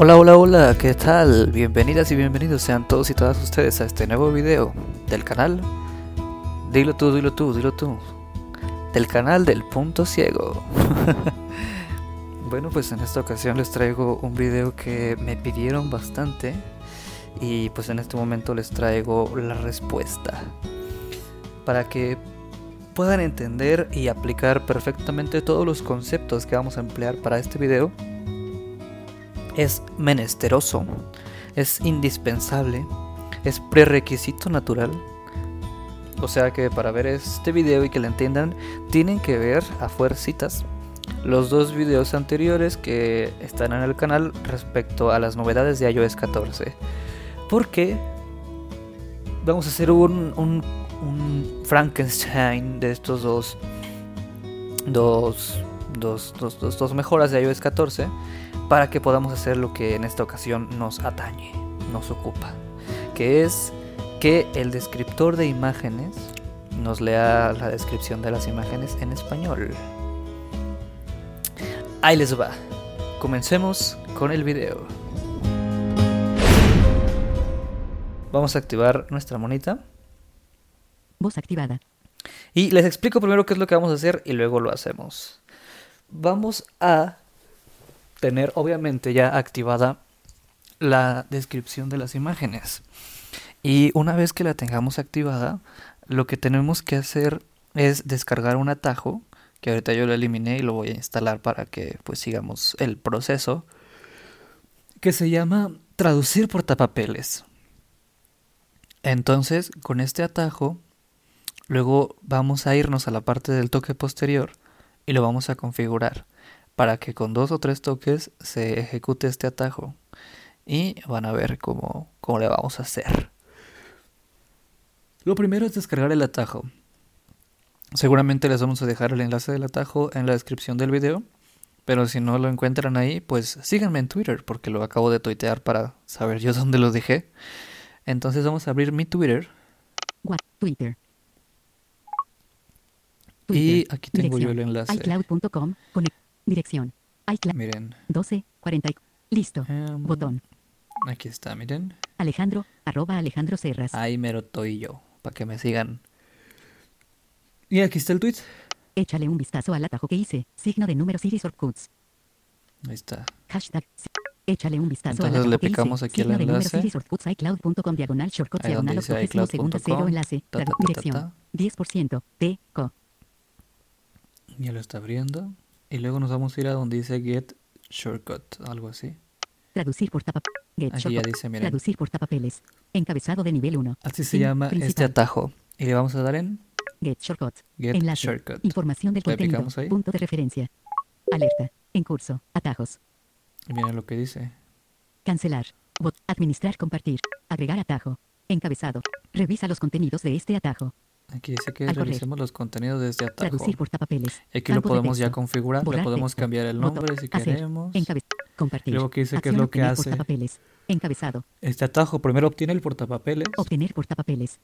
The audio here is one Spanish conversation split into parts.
Hola, hola, hola, ¿qué tal? Bienvenidas y bienvenidos sean todos y todas ustedes a este nuevo video del canal. Dilo tú, dilo tú, dilo tú. Del canal del punto ciego. bueno, pues en esta ocasión les traigo un video que me pidieron bastante. Y pues en este momento les traigo la respuesta. Para que puedan entender y aplicar perfectamente todos los conceptos que vamos a emplear para este video es menesteroso, es indispensable, es prerequisito natural. O sea que para ver este video y que lo entiendan, tienen que ver a fuercitas los dos videos anteriores que están en el canal respecto a las novedades de iOS 14. Porque vamos a hacer un, un, un Frankenstein de estos dos, dos, dos, dos, dos, dos mejoras de iOS 14 para que podamos hacer lo que en esta ocasión nos atañe, nos ocupa, que es que el descriptor de imágenes nos lea la descripción de las imágenes en español. Ahí les va. Comencemos con el video. Vamos a activar nuestra monita. Voz activada. Y les explico primero qué es lo que vamos a hacer y luego lo hacemos. Vamos a tener obviamente ya activada la descripción de las imágenes. Y una vez que la tengamos activada, lo que tenemos que hacer es descargar un atajo, que ahorita yo lo eliminé y lo voy a instalar para que pues sigamos el proceso, que se llama traducir portapapeles. Entonces, con este atajo, luego vamos a irnos a la parte del toque posterior y lo vamos a configurar para que con dos o tres toques se ejecute este atajo. Y van a ver cómo, cómo le vamos a hacer. Lo primero es descargar el atajo. Seguramente les vamos a dejar el enlace del atajo en la descripción del video. Pero si no lo encuentran ahí, pues síganme en Twitter porque lo acabo de tuitear para saber yo dónde lo dejé. Entonces vamos a abrir mi Twitter. What? Twitter. Y Twitter. aquí tengo yo el enlace. iCloud.com. Dirección. iCloud. Miren. 12. 40. y- Listo. em, Botón. Aquí está, miren. Alejandro. Arroba Alejandro Serras. Ahí mero estoy yo, para que me sigan. Y aquí está el tweet. Échale un vistazo al atajo que hice. Signo de números y shortcuts. Ahí está. Hashtag. Échale un vistazo Entonces al atajo le que hice. picamos aquí el de enlace. y iCloud.com diagonal donde diagonal segunda cero enlace. Dirección. ta. 10%. T. Co. Ya lo está abriendo. Y luego nos vamos a ir a donde dice Get Shortcut, algo así. Traducir por tapa. Get Aquí ya shortcut. dice, miren. Traducir por tapapeles. Encabezado de nivel 1. Así se llama este atajo. Y le vamos a dar en Get shortcut. Get Enlace. Shortcut. Información del contenido. ahí. Punto de referencia. Alerta. En curso. Atajos. Y miren lo que dice. Cancelar. Bot. Administrar. Compartir. Agregar atajo. Encabezado. Revisa los contenidos de este atajo. Aquí dice que revisemos los contenidos de este atajo. Traducir por tapapeles. Aquí lo podemos ya configurar. Le podemos texto. cambiar el Botón. nombre si Hacer. queremos. Compartir. Luego que dice qué es Acción lo que hace. Encabezado. Este atajo primero obtiene el portapapeles. Obtener por tapapeles.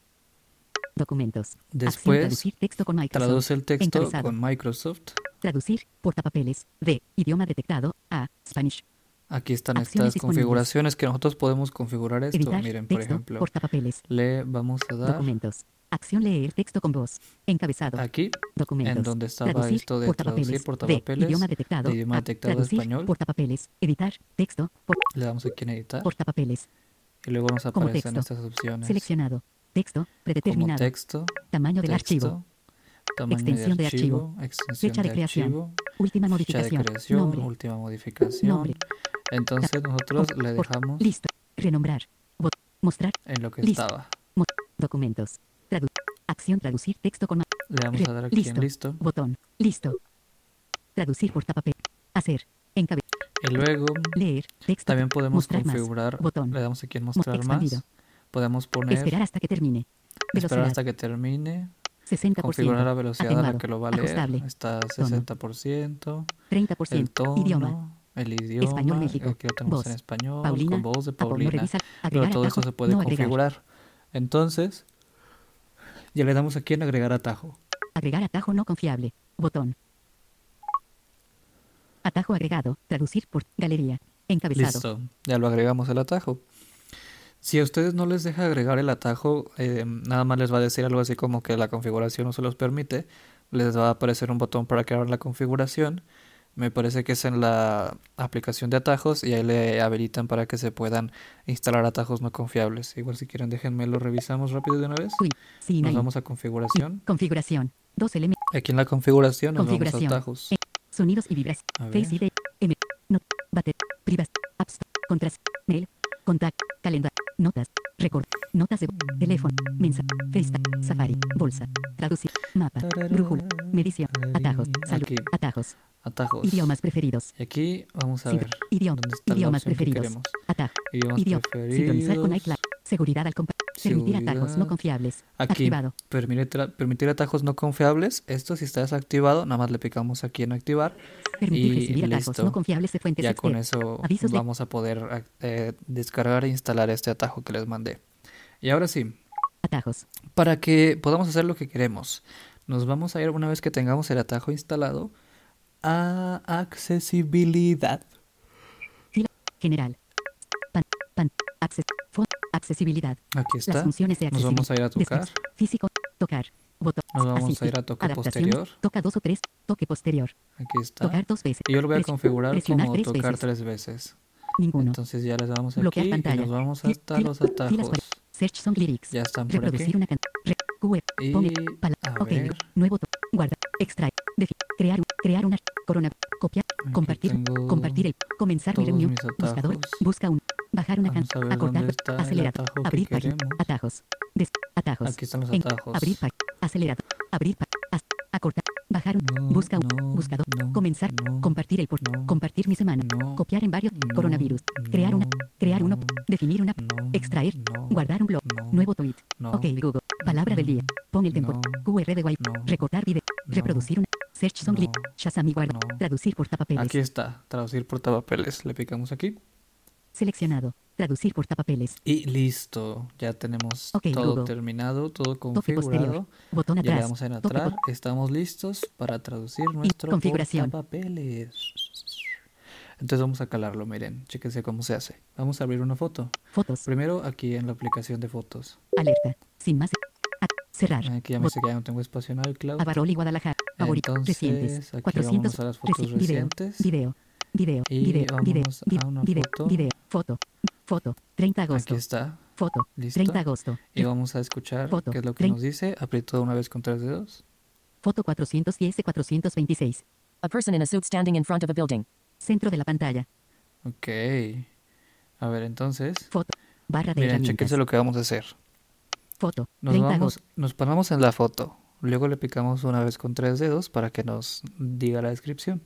Documentos. Acción Después traducir texto con Microsoft. Traduce el texto Encabezado. con Microsoft. Traducir por tapapeles. De. Idioma detectado. A. Spanish. Aquí están Acciones estas configuraciones que nosotros podemos configurar esto. Editar. Miren, por texto ejemplo, le vamos a dar Documentos. Acción leer texto con voz. Encabezado. aquí Documentos. en donde estaba traducir esto de por traducir tapapeles. por De idioma detectado. de idioma detectado de traducir español. por tapapeles. Editar. Texto. Por, le damos aquí en editar por tapapeles. y luego nos como aparecen texto. estas opciones Seleccionado. Texto. como Predeterminado. texto, Tamaño del texto, archivo. tamaño Extensión de archivo. Fecha de creación. archivo, Última fecha de modificación. creación, Nombre. última modificación. Nombre. Entonces nosotros le dejamos Listo. Renombrar. Mostrar. en lo que Listo. estaba. Documentos. Acción traducir texto con Le vamos a dar aquí listo. en listo botón. Listo. Traducir por tapapel. Hacer. Encabe. y luego Leer. Texto. También podemos Mostrar más. configurar, Botón. le damos aquí en Mo- mostrar más, expandido. podemos poner, Esperar hasta que termine. esperar Velocidad. hasta que termine, 60%. configurar la velocidad a la Atenuado. que lo va a leer, Ajustable. está Tono. 60%, 30%. el tono, Idioma. el idioma, Español México. aquí lo tenemos Voz. en español, Paulina. con voz de Apo- no Paulina, revisa. pero todo esto atajo. se puede no configurar. Entonces, ya le damos aquí en agregar atajo. Agregar atajo no confiable. Botón. Atajo agregado. Traducir por galería. Encabezado. Listo, ya lo agregamos el atajo. Si a ustedes no les deja agregar el atajo, eh, nada más les va a decir algo así como que la configuración no se los permite. Les va a aparecer un botón para crear la configuración. Me parece que es en la aplicación de atajos y ahí le habilitan para que se puedan instalar atajos no confiables. Igual si quieren déjenme lo revisamos rápido de una vez. Uy, sí, Nos vamos a configuración. Configuración. Dos elementos. Aquí en la configuración nos vamos a atajos. Sonidos y vibras. Face ID. M. Not. Bater. Privas. Apps. Contras. Mail. Contact. Calendario. Notas. Record. Notas de teléfono. Mensaje. FaceTime. Safari. Bolsa. Traducir. Mapa. Brújula. Medición. Atajos. Salud. Aquí. Atajos. Atajos. Idiomas preferidos. Y aquí vamos a ver. idioma- ¿Dónde está la idiomas que preferidos. Atajo. Idiomas Idioma. Sintonizar con preferidos. iCloud. Seguridad al compa- Permitir atajos no confiables. Aquí, Activado. permitir, permitir atajos no confiables. Esto si está desactivado, nada más le picamos aquí en activar. Permitir y recibir atajos listo. no confiables de fuentes Ya con eso Avisos de- vamos a poder eh, descargar e instalar este atajo que les mandé. Y ahora sí, Atajos. para que podamos hacer lo que queremos, nos vamos a ir una vez que tengamos el atajo instalado a accesibilidad. General. Pan, pan, acces, fo- accesibilidad. Aquí Las está. funciones de Nos vamos a ir a tocar. Físico. Tocar. Botón. Nos vamos a ir a toque posterior. Toca dos o tres. Toque posterior. Aquí está. Tocar dos veces. Y yo lo voy a configurar como tres tocar veces. tres veces. Ninguno. Entonces ya les damos aquí y nos vamos hasta los atajos. Search Song Lyrics. Ya están por Reproducir aquí. una. Re. Y a ver. Nuevo. Extraer. crear. Crear una. Corona. Copiar. Aquí Compartir. Compartir el. Comenzar mi reunión. Buscador. Busca un. Bajar una canción. el Acelerar. Abrir página. Atajos. Des- atajos. Aquí están los En- atajos. Abrir página. Acelerar. Abrir as- Acortar. Bajar un. No, busca un. no, buscador. no, comenzar. no, compartir el por. no, compartir mi semana. no, copiar en varios. no, coronavirus. crear una. Crear una. no, Definir una. no, extraer. no, guardar un blog. no, Nuevo tweet. no, ok, Google. Palabra del día. Pon el tempo. no, QR de wipe. no, Recortar video. no, Reproducir una. Search song no, list. Shazam y guarda. no. Traducir portapapeles. Aquí está, traducir portapapeles. Le picamos aquí Seleccionado. Traducir portapapeles. y listo. Ya tenemos todo Google. terminado, todo configurado. Botón Ya le atrás. damos en atrás. Estamos listos para traducir nuestro configuración. portapapeles. Entonces vamos a calarlo, miren, chéquense cómo se hace. Vamos a abrir una foto. Fotos. Primero aquí en la aplicación de fotos. Alerta. Sin más. Cerrar. Aquí ya me dice que ya no tengo espacio en iCloud. Avarol y Guadalajara. Favorito. Entonces, Recientes. aquí 400. vámonos a las fotos reci- video. recientes. Video. Video. Y Video. Video. a una Video. foto. Video. Foto. Foto. 30 de agosto. Aquí está. Foto. Listo. 30 de agosto. Y vamos a escuchar Foto. qué es lo que nos dice. Aprieto una vez con tres dedos. Foto 410 de 426. A person in a suit standing in front of a building. Centro de la pantalla. Ok. A ver, entonces. Foto. Barra de Miren, chequense lo que vamos a hacer. Foto. Nos 30 de vamos, agosto. nos paramos en la foto. Luego le picamos una vez con tres dedos para que nos diga la descripción.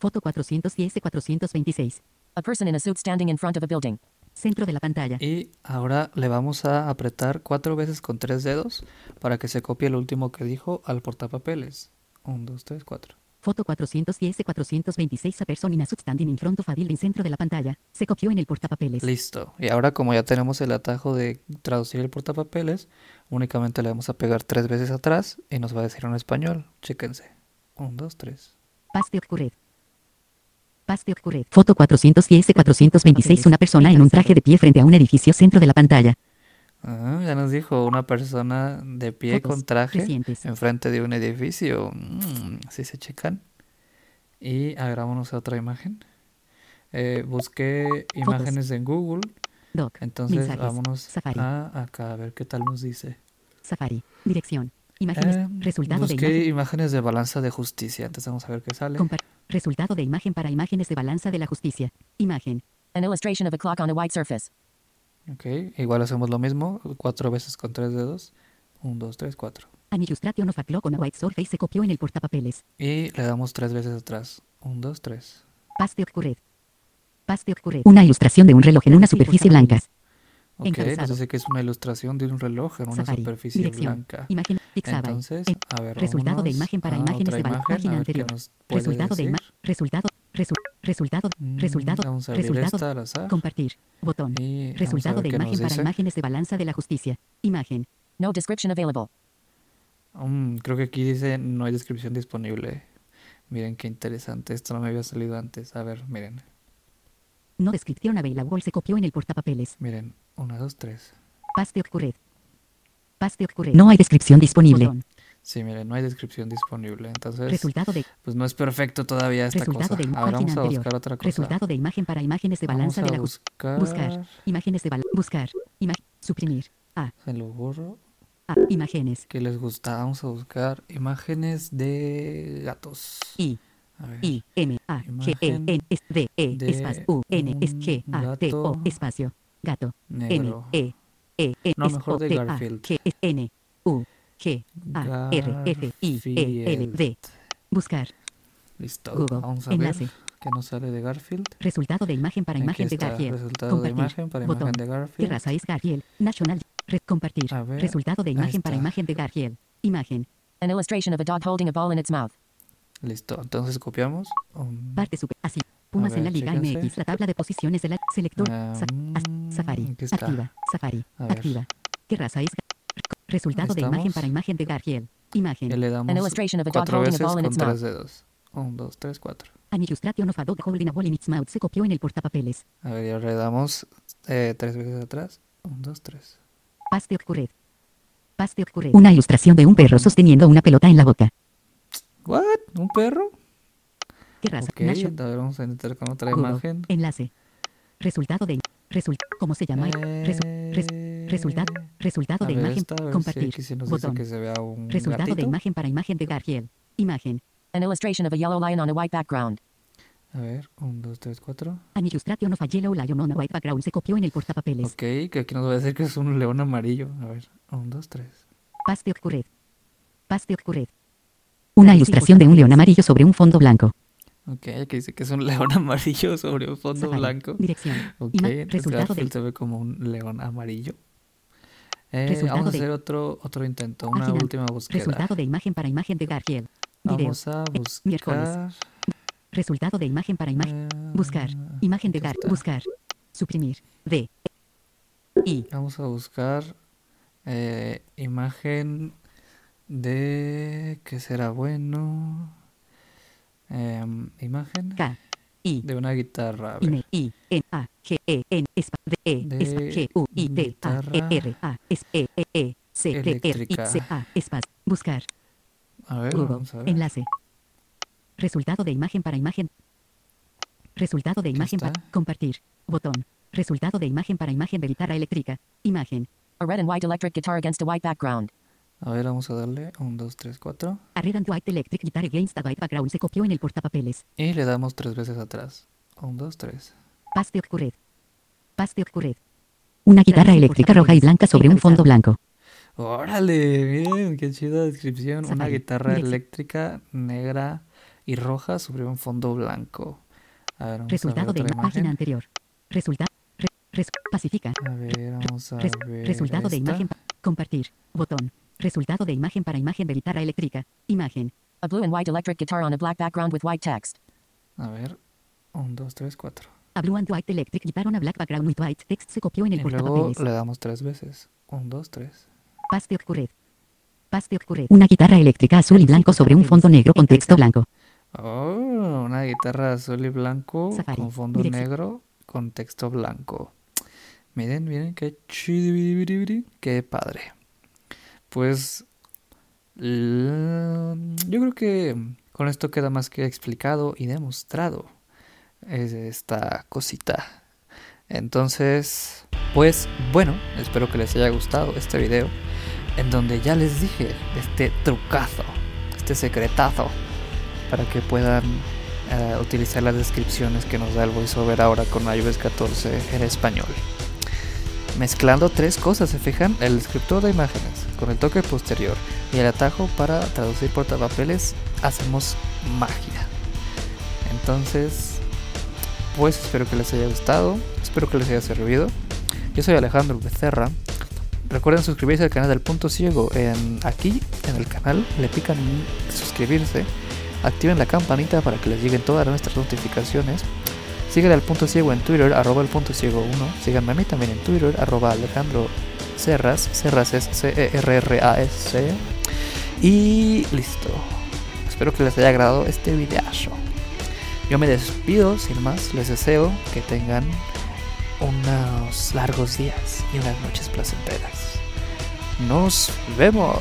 Foto 410 de 426. A person in a suit standing in front of a building. Centro de la pantalla. Y ahora le vamos a apretar cuatro veces con tres dedos para que se copie el último que dijo al portapapeles. Un, dos, tres, cuatro. Foto 410 de 426. A person in a suit standing in front of a building. Centro de la pantalla. Se copió en el portapapeles. Listo. Y ahora como ya tenemos el atajo de traducir el portapapeles, únicamente le vamos a pegar tres veces atrás y nos va a decir en español. Chéquense. Un, dos, tres. Paz de ocurrir. Paz de ocurrir. Foto 410 de 426. Una persona en un traje de pie frente a un edificio. Centro de la pantalla. Ah, ya nos dijo una persona de pie Fotos con traje recientes. enfrente de un edificio. Mm, Así se checan. Y agarrámonos a otra imagen. Eh, busqué imágenes en Google. Doc. Entonces Mensajes. vámonos Safari. a acá a ver qué tal nos dice. Safari. Dirección. Imágenes. Eh, resultado de busqué imagen. imágenes de balanza de justicia. Entonces vamos a ver qué sale. Compar- resultado de imagen para imágenes de balanza de la justicia. Imagen. An illustration of a clock on a white surface. Ok, igual hacemos lo mismo. Cuatro veces con tres dedos. Un, dos, tres, cuatro. An illustration of a clock on a white surface se copió en el portapapeles. Y le damos tres veces atrás. Un, dos, tres. Paz de ocurrir. Paz de ocurrir. Una ilustración de un reloj en una superficie blanca. Ok, Encabezado. dice que es una ilustración de un reloj en una superficie Dirección. blanca. Imagen. Pixabay. Entonces, En- a ver, resultado de imagen para a imágenes de imagen, página anterior. Resultado de imagen. Resultado. resu- resultado. Mm, resultado. Vamos a abrir resultado. esta. Compartir. Botón. Y Resultado de imagen para dice. imágenes de balanza de la justicia. Imagen. No description available. Mm, creo que aquí dice no hay descripción disponible. Miren qué interesante. Esto no me había salido antes. A ver, miren. No descripción available se copió en el portapapeles. Miren, 1, 2, 3. Paste ocurred. Paste ocurred. No hay descripción disponible. Botón. Sí, miren, no hay descripción disponible. Entonces, Resultado de pues no es perfecto todavía esta resultado cosa. de Ahora vamos a anterior. buscar otra cosa. Resultado de imagen para imágenes de balanza vamos de la buscar. buscar imágenes de balanza buscar imagen suprimir a Se lo borro. a imágenes ¿Qué les gusta? Vamos a buscar imágenes de gatos. i A ver. i m a g e n s d e de espacio u n s g a t o espacio gato. N. Negro. e. E. N No, s. mejor o. de t a. Garfield. g. N. U. G. A. R. F. I. E. L. D. Buscar. Listo. Google. Vamos a enlace. ver qué nos sale de Garfield. resultado de imagen para Aquí imagen de Garfield. Resultado compartir. de imagen para botón. imagen de ¿Qué Garfield. raza es Garfield? National. Red compartir. A ver, resultado de imagen para imagen de Garfield. Imagen. An illustration of a dog holding a ball in its mouth. Listo. Entonces copiamos. un- Parte super. Así. Pumas en la ver, Liga chéquense. MX. La tabla de posiciones de la selector. Ah, sa- Safari. Activa. Safari. A ver. Activa. ¿Qué raza es? Resultado de imagen para imagen de Garfield. Y Imagen. le An damos illustration of a dog cuatro holding a veces ball in con its tres mouth. dedos. Un, dos, tres, cuatro. An illustration of a dog holding a ball in its mouth. Se copió en el portapapeles. A ver, y ahora le damos eh, tres veces atrás. Un, dos, tres. Paste ocurred. Paste ocurred. Una ilustración de un perro sosteniendo una pelota en la boca. ¿What? ¿Un perro? ¿Qué raza? Ok, Nation- a ver, vamos a intentar con otra Google. imagen. Enlace. Resultado de. Result, ¿Cómo se llama? Resu- res- resultado. Resultado A de ver imagen. esta, a ver si compartir. dice Botón. que se vea un Resultado de gatito. imagen para imagen de Garfield. Imagen. An illustration of a yellow lion on a white background. A ver, un, dos, tres, cuatro. An illustration of a yellow lion on a white background se copió en el portapapeles. Ok, que aquí nos va a decir que es un león amarillo. A ver, un, dos, tres. Paste ocurred. Paste ocurred. Una ilustración de un león amarillo sobre un fondo blanco. Ok, aquí dice que es un león amarillo sobre un fondo Safari. blanco. Dirección. Ok, entonces de Garfield se ve como un león amarillo. Eh, Resultado vamos a de- hacer otro, otro intento, una última búsqueda. Resultado de imagen para imagen de Garfield. Video. Vamos a Eh, miércoles. buscar. Resultado de imagen para imagen. Buscar. eh, Imagen de aquí Gar. está. Buscar. Suprimir. D. I. Vamos a buscar eh, imagen de qué será bueno. Em, imagen K. I. de una guitarra. A ver. I. N. A. G. E. N. Espa. D. E. Espa. G. U. I. T. A. E. R. A. S. E. E. E. C. T. R. I. C. A. Espas. Buscar. A ver, Google. vamos a ver. Enlace. Resultado de imagen para imagen. Resultado de imagen para compartir. Botón. Resultado de imagen para imagen de guitarra eléctrica. Imagen. A red and white electric guitar against a white background. A ver, vamos a darle un, dos, tres, cuatro. A Red and White Electric Guitar Against the White Background se copió en el portapapeles. Y le damos tres veces atrás. Un, dos, tres. Paste ocurred. Paste ocurred. Una guitarra eléctrica roja y blanca sobre un fondo blanco. Órale, miren, qué chida descripción. Una guitarra eléctrica negra y roja sobre un fondo blanco. A ver, vamos Resultado a de ver una otra página imagen. anterior. Resultado. pacifica. A ver, vamos a Res- ver. resultado de imagen. pa- compartir. Botón. Resultado de imagen para imagen de guitarra eléctrica. Imagen. A blue and white electric guitar on a black background with white text. A ver, un, dos, tres, cuatro. A Blue and White Electric Guitar on a Black Background with White Text se copió en el Y luego le damos tres veces. Un, dos, tres. Paste ocurred. Paste ocurred. Una guitarra eléctrica azul y blanco sobre un fondo negro con texto blanco. Oh, una guitarra azul y blanco Safari. con fondo Dirección. negro con texto blanco. Miren, miren qué chido, qué padre. Pues yo creo que con esto queda más que explicado y demostrado es esta cosita. Entonces, pues bueno, espero que les haya gustado este video en donde ya les dije este trucazo, este secretazo para que puedan eh, utilizar las descripciones que nos da el voiceover ahora con iOS 14 en español. Mezclando tres cosas, ¿se fijan? El descriptor de imágenes con el toque posterior y el atajo para traducir portapapeles, hacemos magia. Entonces, pues espero que les haya gustado, espero que les haya servido. Yo soy Alejandro Becerra. Recuerden suscribirse al canal del Punto Ciego en aquí en el canal, le pican suscribirse, activen la campanita para que les lleguen todas nuestras notificaciones. Síguele al Punto Ciego en Twitter, arroba el Punto Ciego 1. Síganme a mí también en Twitter, arroba Alejandro Serras. Serras es C-E-R-R-A-S. Y listo. Espero que les haya agradado este videazo. Yo me despido, sin más, les deseo que tengan unos largos días y unas noches placenteras. Nos vemos.